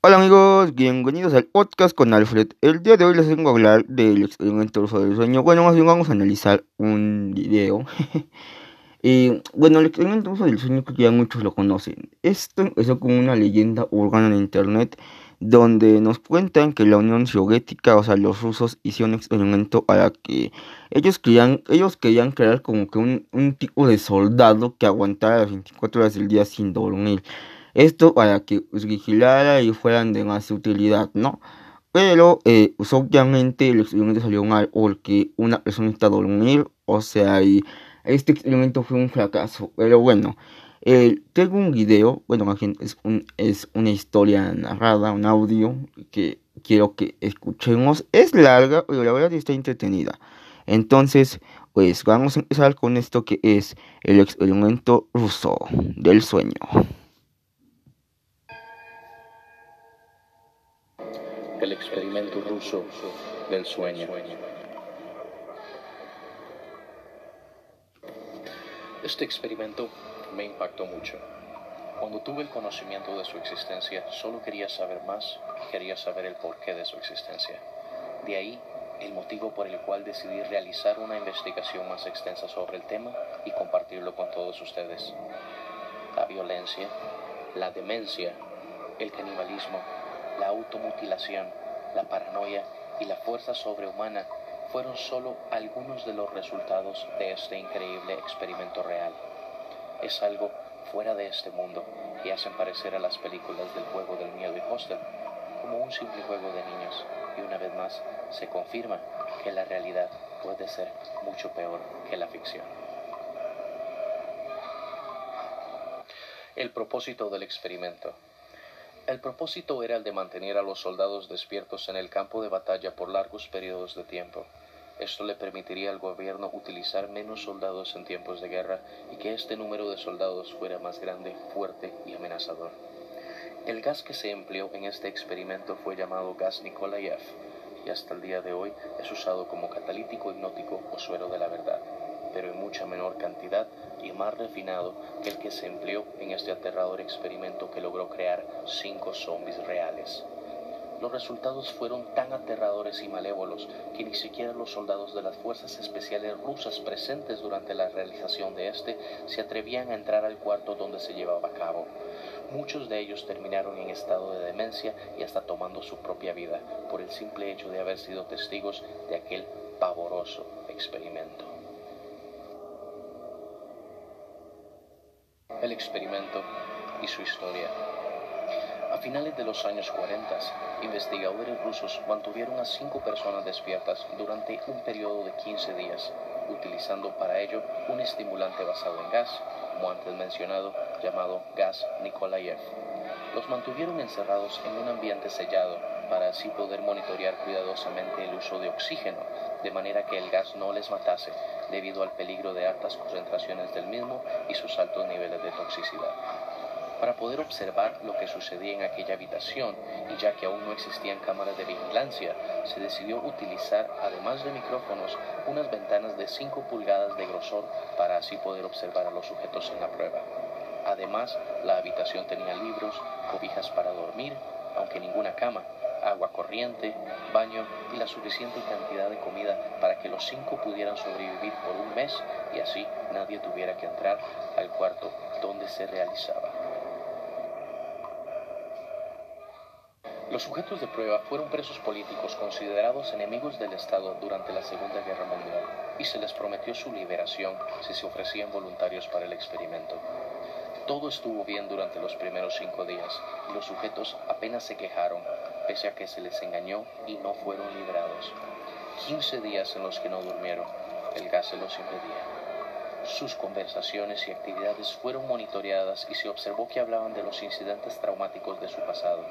Hola amigos, bienvenidos al podcast con Alfred. El día de hoy les vengo a hablar del experimento del sueño. Bueno, más bien vamos a analizar un video. y bueno, el experimento del sueño que ya muchos lo conocen. Esto empezó como una leyenda urbana en internet donde nos cuentan que la Unión Soviética, o sea, los rusos hicieron un experimento para que ellos querían, ellos querían crear como que un, un tipo de soldado que aguantara las 24 horas del día sin dormir. Esto para que vigilara y fueran de más utilidad, ¿no? Pero, eh, pues obviamente el experimento salió mal porque una persona está a dormir, o sea, y este experimento fue un fracaso. Pero bueno, eh, tengo un video, bueno, es, un, es una historia narrada, un audio que quiero que escuchemos. Es larga, pero la verdad está entretenida. Entonces, pues vamos a empezar con esto que es el experimento ruso del sueño. Del sueño. Este experimento me impactó mucho. Cuando tuve el conocimiento de su existencia, solo quería saber más, quería saber el porqué de su existencia. De ahí el motivo por el cual decidí realizar una investigación más extensa sobre el tema y compartirlo con todos ustedes. La violencia, la demencia, el canibalismo, la automutilación, la paranoia y la fuerza sobrehumana fueron solo algunos de los resultados de este increíble experimento real. Es algo fuera de este mundo y hacen parecer a las películas del juego del miedo y hostel como un simple juego de niños y una vez más se confirma que la realidad puede ser mucho peor que la ficción. El propósito del experimento el propósito era el de mantener a los soldados despiertos en el campo de batalla por largos periodos de tiempo. Esto le permitiría al gobierno utilizar menos soldados en tiempos de guerra y que este número de soldados fuera más grande, fuerte y amenazador. El gas que se empleó en este experimento fue llamado gas Nikolayev y hasta el día de hoy es usado como catalítico hipnótico o suero de la verdad pero en mucha menor cantidad y más refinado que el que se empleó en este aterrador experimento que logró crear cinco zombies reales. Los resultados fueron tan aterradores y malévolos que ni siquiera los soldados de las fuerzas especiales rusas presentes durante la realización de este se atrevían a entrar al cuarto donde se llevaba a cabo. Muchos de ellos terminaron en estado de demencia y hasta tomando su propia vida por el simple hecho de haber sido testigos de aquel pavoroso experimento. El experimento y su historia. A finales de los años 40, investigadores rusos mantuvieron a cinco personas despiertas durante un periodo de 15 días, utilizando para ello un estimulante basado en gas, como antes mencionado, llamado gas Nikolayev. Los mantuvieron encerrados en un ambiente sellado para así poder monitorear cuidadosamente el uso de oxígeno, de manera que el gas no les matase, debido al peligro de altas concentraciones del mismo y sus altos niveles de toxicidad. Para poder observar lo que sucedía en aquella habitación, y ya que aún no existían cámaras de vigilancia, se decidió utilizar, además de micrófonos, unas ventanas de 5 pulgadas de grosor para así poder observar a los sujetos en la prueba. Además, la habitación tenía libros, cobijas para dormir, aunque ninguna cama, agua corriente, baño y la suficiente cantidad de comida para que los cinco pudieran sobrevivir por un mes y así nadie tuviera que entrar al cuarto donde se realizaba. Los sujetos de prueba fueron presos políticos considerados enemigos del Estado durante la Segunda Guerra Mundial y se les prometió su liberación si se ofrecían voluntarios para el experimento. Todo estuvo bien durante los primeros cinco días y los sujetos apenas se quejaron, pese a que se les engañó y no fueron librados. 15 días en los que no durmieron, el gas se los impedía. Sus conversaciones y actividades fueron monitoreadas y se observó que hablaban de los incidentes traumáticos de su pasado.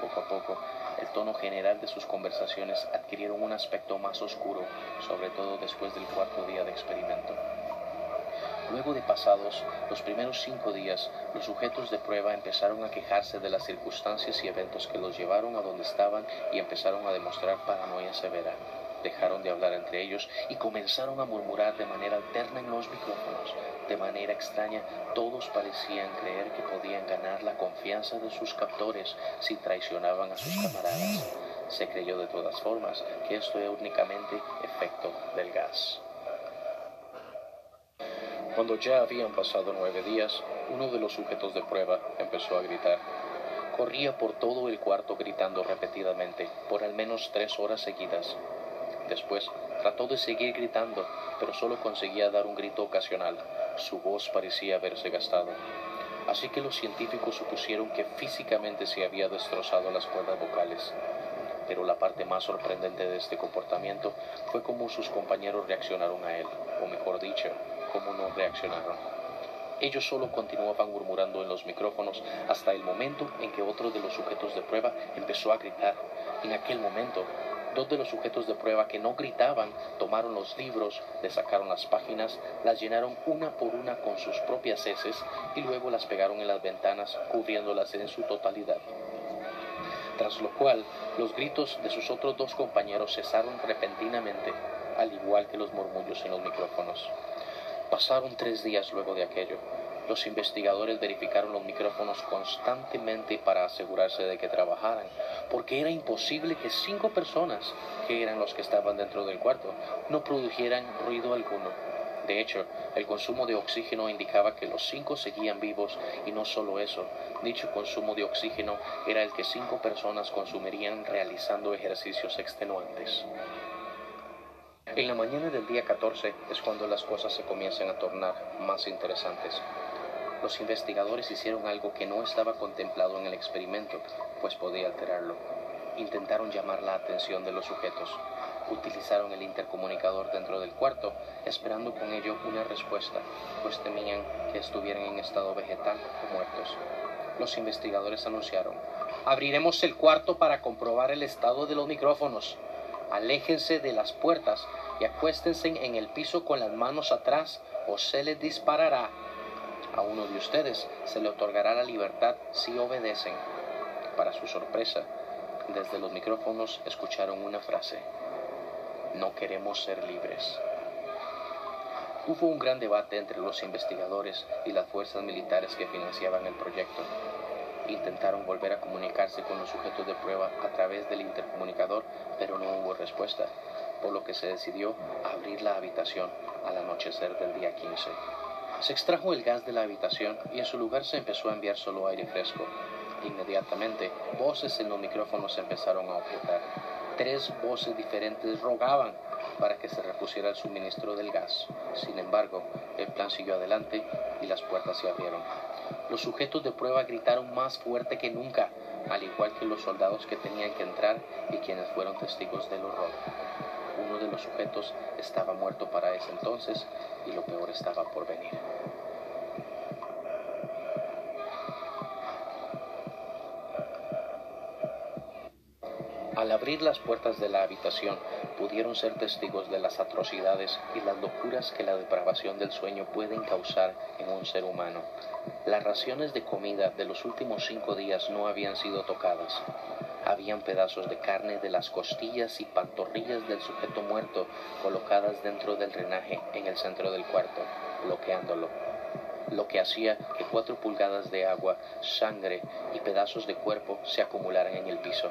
Poco a poco, el tono general de sus conversaciones adquirieron un aspecto más oscuro, sobre todo después del cuarto día de experimento. Luego de pasados los primeros cinco días, los sujetos de prueba empezaron a quejarse de las circunstancias y eventos que los llevaron a donde estaban y empezaron a demostrar paranoia severa. dejaron de hablar entre ellos y comenzaron a murmurar de manera alterna en los micrófonos. De manera extraña, todos parecían creer que podían ganar la confianza de sus captores si traicionaban a sus camaradas. Se creyó de todas formas que esto era únicamente efecto del gas. Cuando ya habían pasado nueve días, uno de los sujetos de prueba empezó a gritar. Corría por todo el cuarto gritando repetidamente, por al menos tres horas seguidas. Después trató de seguir gritando, pero solo conseguía dar un grito ocasional. Su voz parecía haberse gastado. Así que los científicos supusieron que físicamente se había destrozado las cuerdas vocales. Pero la parte más sorprendente de este comportamiento fue cómo sus compañeros reaccionaron a él, o mejor dicho, cómo no reaccionaron. Ellos solo continuaban murmurando en los micrófonos hasta el momento en que otro de los sujetos de prueba empezó a gritar. En aquel momento, dos de los sujetos de prueba que no gritaban tomaron los libros, le sacaron las páginas, las llenaron una por una con sus propias heces y luego las pegaron en las ventanas, cubriéndolas en su totalidad. Tras lo cual, los gritos de sus otros dos compañeros cesaron repentinamente, al igual que los murmullos en los micrófonos. Pasaron tres días luego de aquello. Los investigadores verificaron los micrófonos constantemente para asegurarse de que trabajaran, porque era imposible que cinco personas, que eran los que estaban dentro del cuarto, no produjeran ruido alguno. De hecho, el consumo de oxígeno indicaba que los cinco seguían vivos y no solo eso, dicho consumo de oxígeno era el que cinco personas consumirían realizando ejercicios extenuantes. En la mañana del día 14 es cuando las cosas se comienzan a tornar más interesantes. Los investigadores hicieron algo que no estaba contemplado en el experimento, pues podía alterarlo. Intentaron llamar la atención de los sujetos. Utilizaron el intercomunicador dentro del cuarto, esperando con ello una respuesta, pues temían que estuvieran en estado vegetal o muertos. Los investigadores anunciaron, abriremos el cuarto para comprobar el estado de los micrófonos. Aléjense de las puertas y acuéstense en el piso con las manos atrás o se les disparará. A uno de ustedes se le otorgará la libertad si obedecen. Para su sorpresa, desde los micrófonos escucharon una frase. No queremos ser libres. Hubo un gran debate entre los investigadores y las fuerzas militares que financiaban el proyecto. Intentaron volver a comunicarse con los sujetos de prueba a través del intercomunicador, pero no hubo respuesta, por lo que se decidió abrir la habitación al anochecer del día 15. Se extrajo el gas de la habitación y en su lugar se empezó a enviar solo aire fresco. Inmediatamente, voces en los micrófonos empezaron a objetar. Tres voces diferentes rogaban para que se repusiera el suministro del gas. Sin embargo, el plan siguió adelante y las puertas se abrieron. Los sujetos de prueba gritaron más fuerte que nunca, al igual que los soldados que tenían que entrar y quienes fueron testigos del horror. Uno de los sujetos estaba muerto para ese entonces y lo peor estaba por venir. Al abrir las puertas de la habitación, pudieron ser testigos de las atrocidades y las locuras que la depravación del sueño pueden causar en un ser humano. Las raciones de comida de los últimos cinco días no habían sido tocadas. Habían pedazos de carne de las costillas y pantorrillas del sujeto muerto colocadas dentro del drenaje en el centro del cuarto, bloqueándolo lo que hacía que cuatro pulgadas de agua, sangre y pedazos de cuerpo se acumularan en el piso.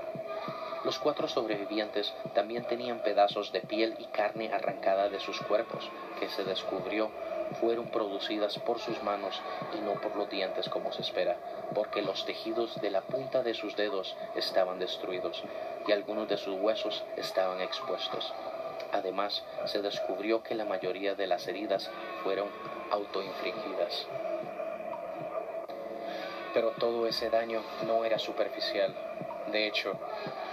Los cuatro sobrevivientes también tenían pedazos de piel y carne arrancada de sus cuerpos, que se descubrió fueron producidas por sus manos y no por los dientes como se espera, porque los tejidos de la punta de sus dedos estaban destruidos y algunos de sus huesos estaban expuestos. Además, se descubrió que la mayoría de las heridas fueron autoinfligidas. Pero todo ese daño no era superficial. De hecho,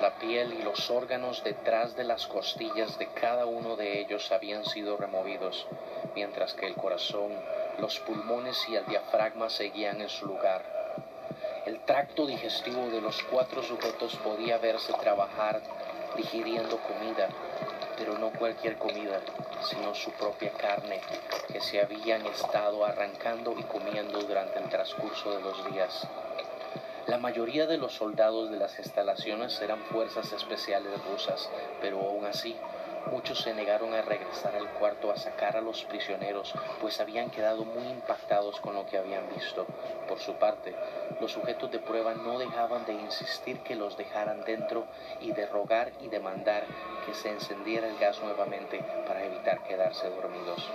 la piel y los órganos detrás de las costillas de cada uno de ellos habían sido removidos, mientras que el corazón, los pulmones y el diafragma seguían en su lugar. El tracto digestivo de los cuatro sujetos podía verse trabajar digiriendo comida, pero no cualquier comida, sino su propia carne, que se habían estado arrancando y comiendo durante el transcurso de los días. La mayoría de los soldados de las instalaciones eran fuerzas especiales rusas, pero aún así Muchos se negaron a regresar al cuarto a sacar a los prisioneros, pues habían quedado muy impactados con lo que habían visto. Por su parte, los sujetos de prueba no dejaban de insistir que los dejaran dentro y de rogar y demandar que se encendiera el gas nuevamente para evitar quedarse dormidos.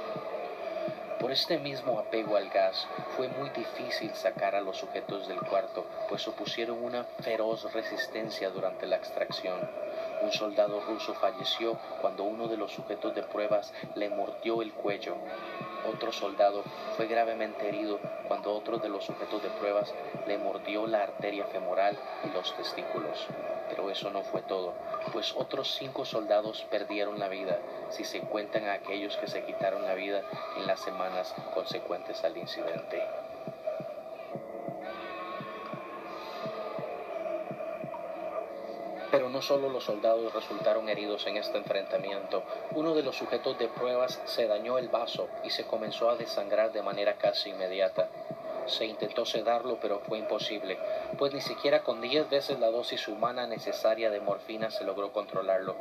Por este mismo apego al gas, fue muy difícil sacar a los sujetos del cuarto, pues opusieron una feroz resistencia durante la extracción. Un soldado ruso falleció cuando uno de los sujetos de pruebas le mordió el cuello. Otro soldado fue gravemente herido cuando otro de los sujetos de pruebas le mordió la arteria femoral y los testículos. Pero eso no fue todo, pues otros cinco soldados perdieron la vida, si se cuentan a aquellos que se quitaron la vida en las semanas consecuentes al incidente. No solo los soldados resultaron heridos en este enfrentamiento, uno de los sujetos de pruebas se dañó el vaso y se comenzó a desangrar de manera casi inmediata. Se intentó sedarlo, pero fue imposible, pues ni siquiera con diez veces la dosis humana necesaria de morfina se logró controlarlo.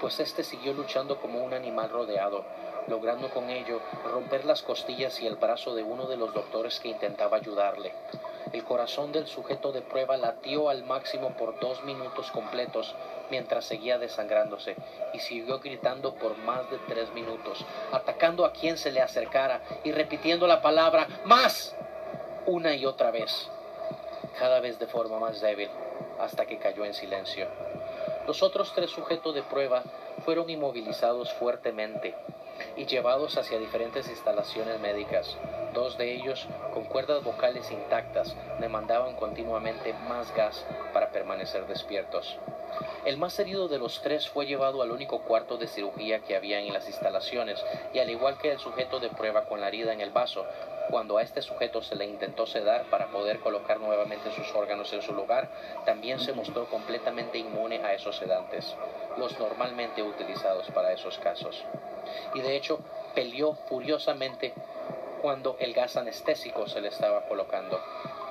Pues este siguió luchando como un animal rodeado, logrando con ello romper las costillas y el brazo de uno de los doctores que intentaba ayudarle. El corazón del sujeto de prueba latió al máximo por dos minutos completos mientras seguía desangrándose y siguió gritando por más de tres minutos, atacando a quien se le acercara y repitiendo la palabra más una y otra vez, cada vez de forma más débil, hasta que cayó en silencio. Los otros tres sujetos de prueba fueron inmovilizados fuertemente y llevados hacia diferentes instalaciones médicas. Dos de ellos, con cuerdas vocales intactas, demandaban continuamente más gas para permanecer despiertos. El más herido de los tres fue llevado al único cuarto de cirugía que había en las instalaciones y al igual que el sujeto de prueba con la herida en el vaso, cuando a este sujeto se le intentó sedar para poder colocar nuevamente sus órganos en su lugar, también se mostró completamente inmune a esos sedantes, los normalmente utilizados para esos casos. Y de hecho, peleó furiosamente cuando el gas anestésico se le estaba colocando.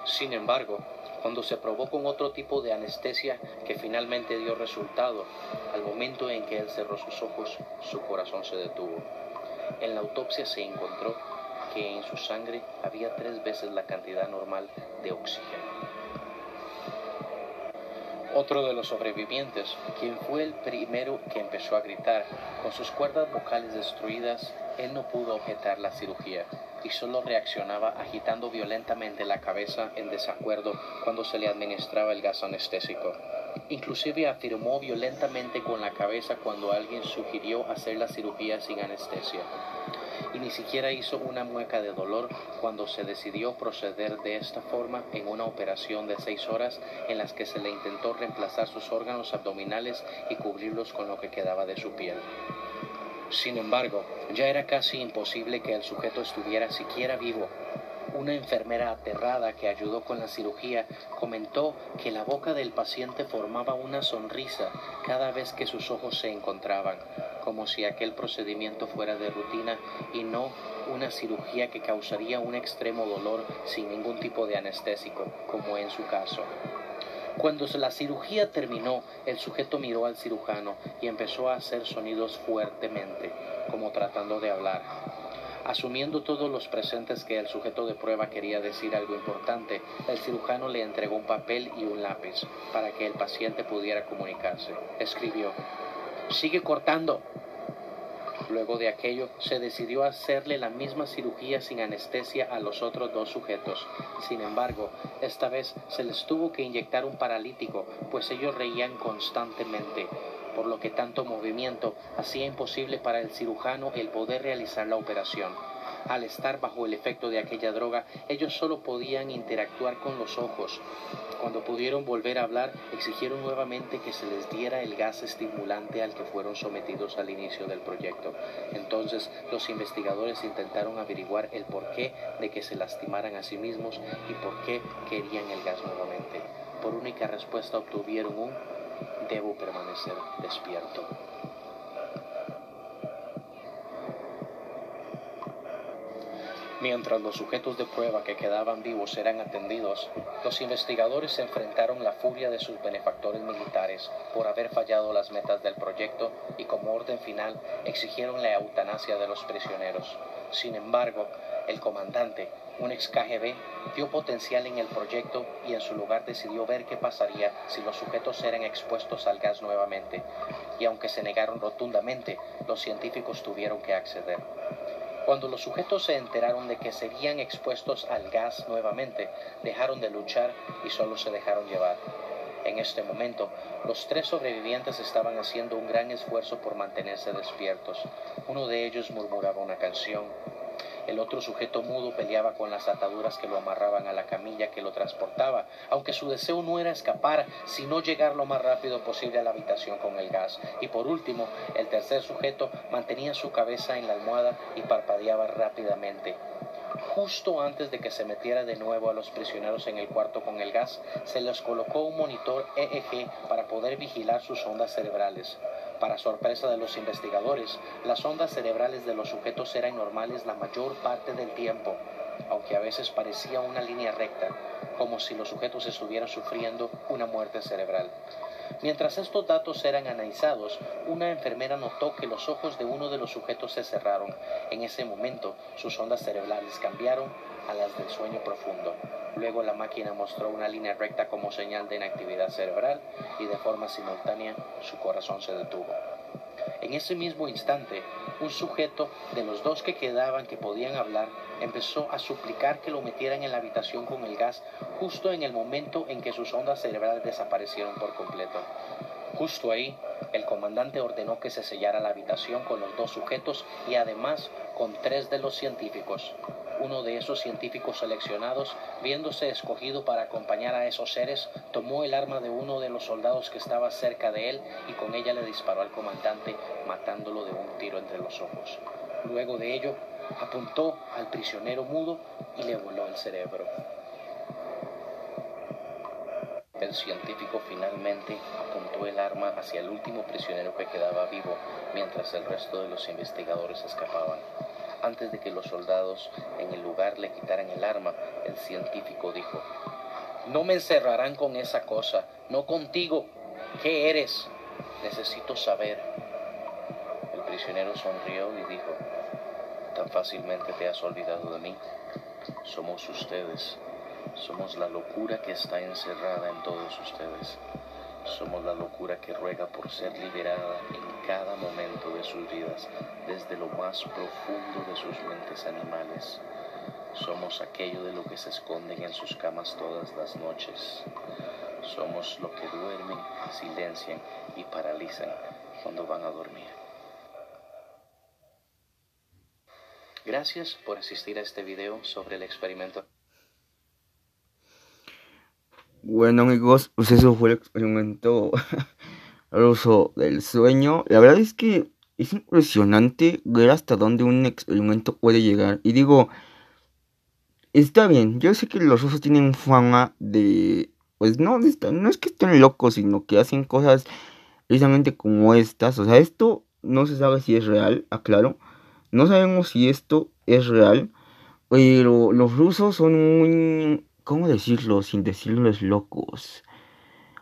Sin embargo, cuando se probó con otro tipo de anestesia que finalmente dio resultado, al momento en que él cerró sus ojos, su corazón se detuvo. En la autopsia se encontró que en su sangre había tres veces la cantidad normal de oxígeno. Otro de los sobrevivientes, quien fue el primero que empezó a gritar, con sus cuerdas vocales destruidas, él no pudo objetar la cirugía y solo reaccionaba agitando violentamente la cabeza en desacuerdo cuando se le administraba el gas anestésico. Inclusive afirmó violentamente con la cabeza cuando alguien sugirió hacer la cirugía sin anestesia y ni siquiera hizo una mueca de dolor cuando se decidió proceder de esta forma en una operación de seis horas en las que se le intentó reemplazar sus órganos abdominales y cubrirlos con lo que quedaba de su piel. Sin embargo, ya era casi imposible que el sujeto estuviera siquiera vivo. Una enfermera aterrada que ayudó con la cirugía comentó que la boca del paciente formaba una sonrisa cada vez que sus ojos se encontraban, como si aquel procedimiento fuera de rutina y no una cirugía que causaría un extremo dolor sin ningún tipo de anestésico, como en su caso. Cuando la cirugía terminó, el sujeto miró al cirujano y empezó a hacer sonidos fuertemente, como tratando de hablar. Asumiendo todos los presentes que el sujeto de prueba quería decir algo importante, el cirujano le entregó un papel y un lápiz para que el paciente pudiera comunicarse. Escribió, sigue cortando, Luego de aquello, se decidió hacerle la misma cirugía sin anestesia a los otros dos sujetos. Sin embargo, esta vez se les tuvo que inyectar un paralítico, pues ellos reían constantemente, por lo que tanto movimiento hacía imposible para el cirujano el poder realizar la operación. Al estar bajo el efecto de aquella droga, ellos solo podían interactuar con los ojos. Cuando pudieron volver a hablar, exigieron nuevamente que se les diera el gas estimulante al que fueron sometidos al inicio del proyecto. Entonces, los investigadores intentaron averiguar el porqué de que se lastimaran a sí mismos y por qué querían el gas nuevamente. Por única respuesta obtuvieron un debo permanecer despierto. Mientras los sujetos de prueba que quedaban vivos eran atendidos, los investigadores se enfrentaron la furia de sus benefactores militares por haber fallado las metas del proyecto y como orden final exigieron la eutanasia de los prisioneros. Sin embargo, el comandante, un ex KGB, vio potencial en el proyecto y en su lugar decidió ver qué pasaría si los sujetos eran expuestos al gas nuevamente. Y aunque se negaron rotundamente, los científicos tuvieron que acceder. Cuando los sujetos se enteraron de que serían expuestos al gas nuevamente, dejaron de luchar y solo se dejaron llevar. En este momento, los tres sobrevivientes estaban haciendo un gran esfuerzo por mantenerse despiertos. Uno de ellos murmuraba una canción, el otro sujeto mudo peleaba con las ataduras que lo amarraban a la camilla que lo transportaba, aunque su deseo no era escapar, sino llegar lo más rápido posible a la habitación con el gas. Y por último, el tercer sujeto mantenía su cabeza en la almohada y parpadeaba rápidamente. Justo antes de que se metiera de nuevo a los prisioneros en el cuarto con el gas, se les colocó un monitor EEG para poder vigilar sus ondas cerebrales. Para sorpresa de los investigadores, las ondas cerebrales de los sujetos eran normales la mayor parte del tiempo, aunque a veces parecía una línea recta, como si los sujetos estuvieran sufriendo una muerte cerebral. Mientras estos datos eran analizados, una enfermera notó que los ojos de uno de los sujetos se cerraron. En ese momento, sus ondas cerebrales cambiaron a las del sueño profundo. Luego la máquina mostró una línea recta como señal de inactividad cerebral y de forma simultánea su corazón se detuvo. En ese mismo instante, un sujeto de los dos que quedaban que podían hablar empezó a suplicar que lo metieran en la habitación con el gas justo en el momento en que sus ondas cerebrales desaparecieron por completo. Justo ahí, el comandante ordenó que se sellara la habitación con los dos sujetos y además con tres de los científicos. Uno de esos científicos seleccionados, viéndose escogido para acompañar a esos seres, tomó el arma de uno de los soldados que estaba cerca de él y con ella le disparó al comandante, matándolo de un tiro entre los ojos. Luego de ello, apuntó al prisionero mudo y le voló el cerebro. El científico finalmente apuntó el arma hacia el último prisionero que quedaba vivo, mientras el resto de los investigadores escapaban. Antes de que los soldados en el lugar le quitaran el arma, el científico dijo, No me encerrarán con esa cosa, no contigo. ¿Qué eres? Necesito saber. El prisionero sonrió y dijo, ¿Tan fácilmente te has olvidado de mí? Somos ustedes. Somos la locura que está encerrada en todos ustedes. Somos la locura que ruega por ser liberada en cada momento de sus vidas, desde lo más profundo de sus mentes animales. Somos aquello de lo que se esconden en sus camas todas las noches. Somos lo que duermen, silencian y paralizan cuando van a dormir. Gracias por asistir a este video sobre el experimento. Bueno amigos, pues eso fue el experimento ruso del sueño. La verdad es que es impresionante ver hasta dónde un experimento puede llegar. Y digo, está bien, yo sé que los rusos tienen fama de... Pues no, no es que estén locos, sino que hacen cosas precisamente como estas. O sea, esto no se sabe si es real, aclaro. No sabemos si esto es real, pero los rusos son muy, ¿cómo decirlo sin decirles locos?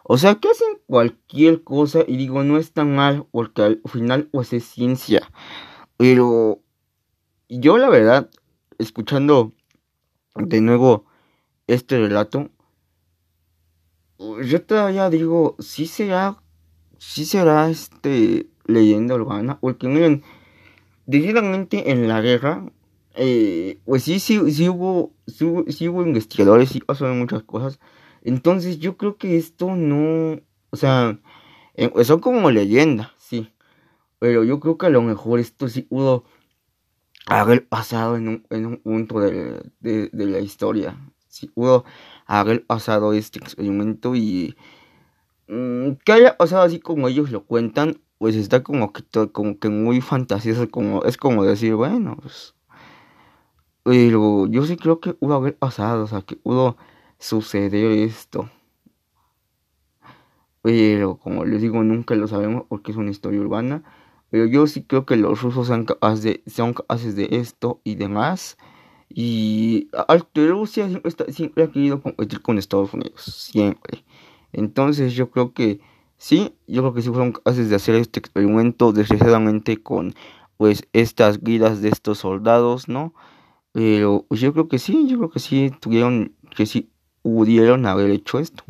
O sea, que hacen cualquier cosa y digo, no es tan mal porque al final pues es ciencia. Pero yo la verdad, escuchando de nuevo este relato, yo todavía digo, sí será, sí será este leyenda urbana, porque miren, decididamente en la guerra, eh, pues sí, sí, sí hubo, sí, hubo investigadores, sí pasaron muchas cosas. Entonces yo creo que esto no, o sea, eh, son como leyenda, sí. Pero yo creo que a lo mejor esto sí pudo haber pasado en un, en un punto de, de, de la historia. Sí pudo haber pasado este experimento y mm, que haya pasado así como ellos lo cuentan pues está como que como que muy fantasioso, como es como decir, bueno, pues pero yo sí creo que pudo haber pasado, o sea, que pudo suceder esto. Pero como les digo, nunca lo sabemos porque es una historia urbana. Pero yo sí creo que los rusos son capaces de, son capaces de esto y demás. Y Rusia siempre, siempre ha querido competir con Estados Unidos, siempre. Entonces yo creo que sí, yo creo que sí fueron capaces de hacer este experimento desgraciadamente con pues estas vidas de estos soldados, ¿no? Pero pues, yo creo que sí, yo creo que sí tuvieron, que sí pudieron haber hecho esto.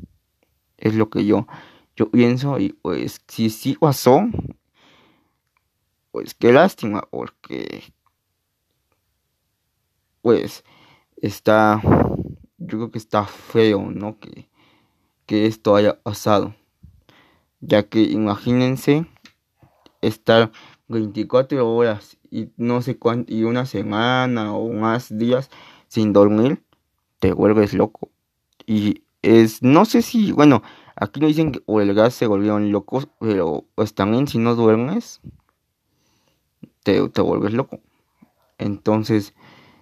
Es lo que yo, yo pienso y pues si sí pasó, pues qué lástima porque pues está, yo creo que está feo, ¿no? Que, que esto haya pasado. Ya que imagínense estar 24 horas y no sé cuánto, y una semana o más días sin dormir, te vuelves loco. Y es, no sé si, bueno, aquí no dicen que o el gas se volvieron locos, pero pues también si no duermes, te, te vuelves loco. Entonces,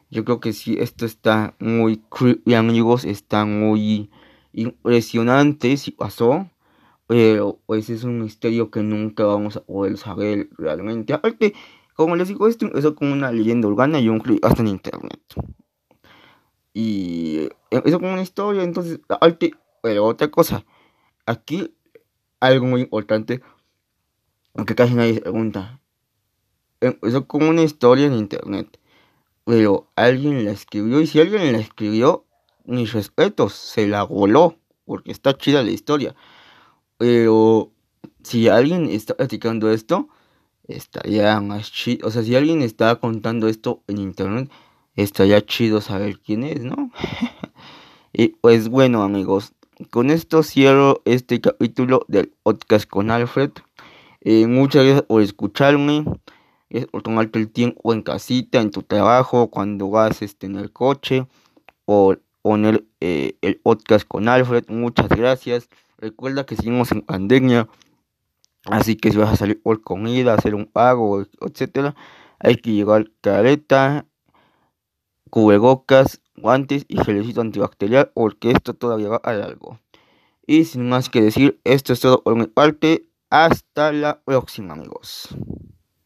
yo creo que sí, esto está muy creepy, amigos, está muy impresionante si pasó. Pero pues es un misterio que nunca vamos a poder saber realmente. Aparte, como les digo, esto empezó como una leyenda urbana y un hasta en internet. Y empezó como una historia, entonces, pero otra cosa. Aquí, algo muy importante, aunque casi nadie se pregunta. Empezó como una historia en internet pero alguien la escribió y si alguien la escribió, mis respetos, se la voló, porque está chida la historia. Pero si alguien está platicando esto, estaría más chido. O sea, si alguien está contando esto en internet, estaría chido saber quién es, ¿no? y pues bueno, amigos, con esto cierro este capítulo del podcast con Alfred. Eh, muchas gracias por escucharme es por tomarte el tiempo en casita, en tu trabajo, cuando vas este, en el coche, o poner eh, el podcast con Alfred. Muchas gracias. Recuerda que seguimos en pandemia, así que si vas a salir por comida, hacer un pago, etcétera, hay que llevar careta, cubrebocas, guantes y gelecito antibacterial, porque esto todavía va a algo. Y sin más que decir, esto es todo por mi parte. Hasta la próxima, amigos.